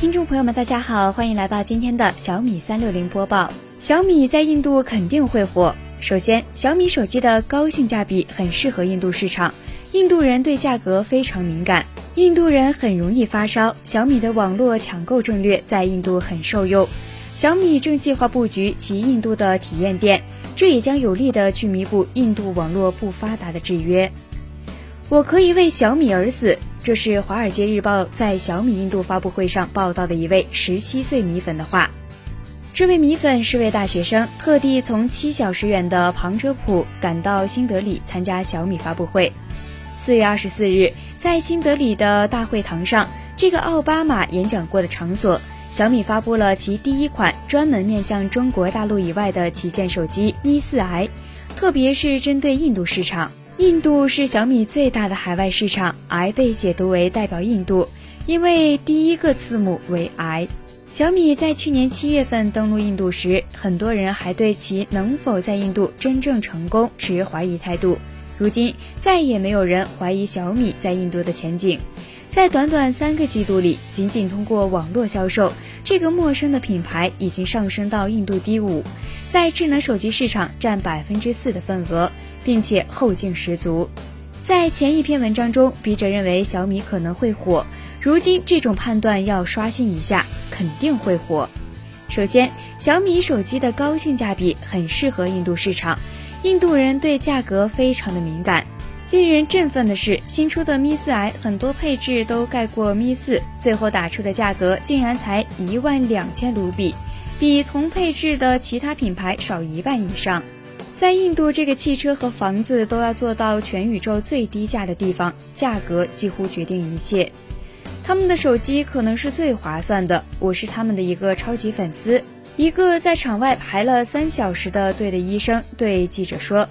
听众朋友们，大家好，欢迎来到今天的小米三六零播报。小米在印度肯定会火。首先，小米手机的高性价比很适合印度市场，印度人对价格非常敏感，印度人很容易发烧。小米的网络抢购战略在印度很受用。小米正计划布局其印度的体验店，这也将有力的去弥补印度网络不发达的制约。我可以为小米而死，这是《华尔街日报》在小米印度发布会上报道的一位十七岁米粉的话。这位米粉是位大学生，特地从七小时远的旁遮普赶到新德里参加小米发布会。四月二十四日，在新德里的大会堂上，这个奥巴马演讲过的场所，小米发布了其第一款专门面向中国大陆以外的旗舰手机咪四 i，特别是针对印度市场。印度是小米最大的海外市场，I 被解读为代表印度，因为第一个字母为 I。小米在去年七月份登陆印度时，很多人还对其能否在印度真正成功持怀疑态度。如今，再也没有人怀疑小米在印度的前景。在短短三个季度里，仅仅通过网络销售，这个陌生的品牌已经上升到印度第五，在智能手机市场占百分之四的份额。并且后劲十足，在前一篇文章中，笔者认为小米可能会火，如今这种判断要刷新一下，肯定会火。首先，小米手机的高性价比很适合印度市场，印度人对价格非常的敏感。令人振奋的是，新出的咪四 i 很多配置都盖过咪四，最后打出的价格竟然才一万两千卢比，比同配置的其他品牌少一半以上。在印度，这个汽车和房子都要做到全宇宙最低价的地方，价格几乎决定一切。他们的手机可能是最划算的，我是他们的一个超级粉丝。一个在场外排了三小时的队的医生对记者说：“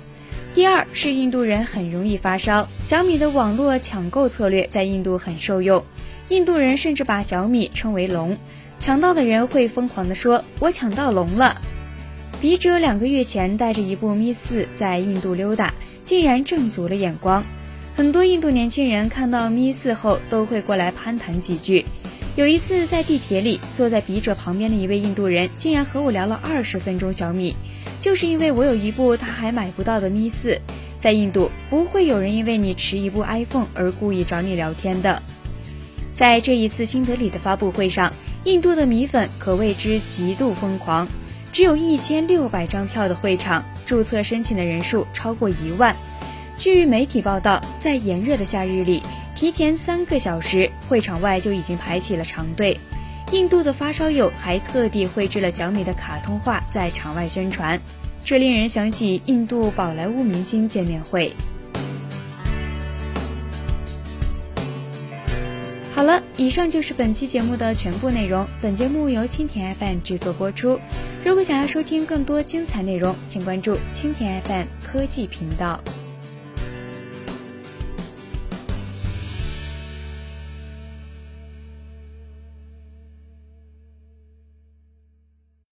第二是印度人很容易发烧，小米的网络抢购策略在印度很受用，印度人甚至把小米称为龙，抢到的人会疯狂地说：我抢到龙了。”笔者两个月前带着一部咪四在印度溜达，竟然挣足了眼光。很多印度年轻人看到咪四后都会过来攀谈几句。有一次在地铁里，坐在笔者旁边的一位印度人竟然和我聊了二十分钟小米，就是因为我有一部他还买不到的咪四。在印度，不会有人因为你持一部 iPhone 而故意找你聊天的。在这一次新德里的发布会上，印度的米粉可谓之极度疯狂。只有一千六百张票的会场，注册申请的人数超过一万。据媒体报道，在炎热的夏日里，提前三个小时，会场外就已经排起了长队。印度的发烧友还特地绘制了小米的卡通画在场外宣传，这令人想起印度宝莱坞明星见面会。好了，以上就是本期节目的全部内容。本节目由蜻蜓 FM 制作播出。如果想要收听更多精彩内容，请关注蜻蜓 FM 科技频道。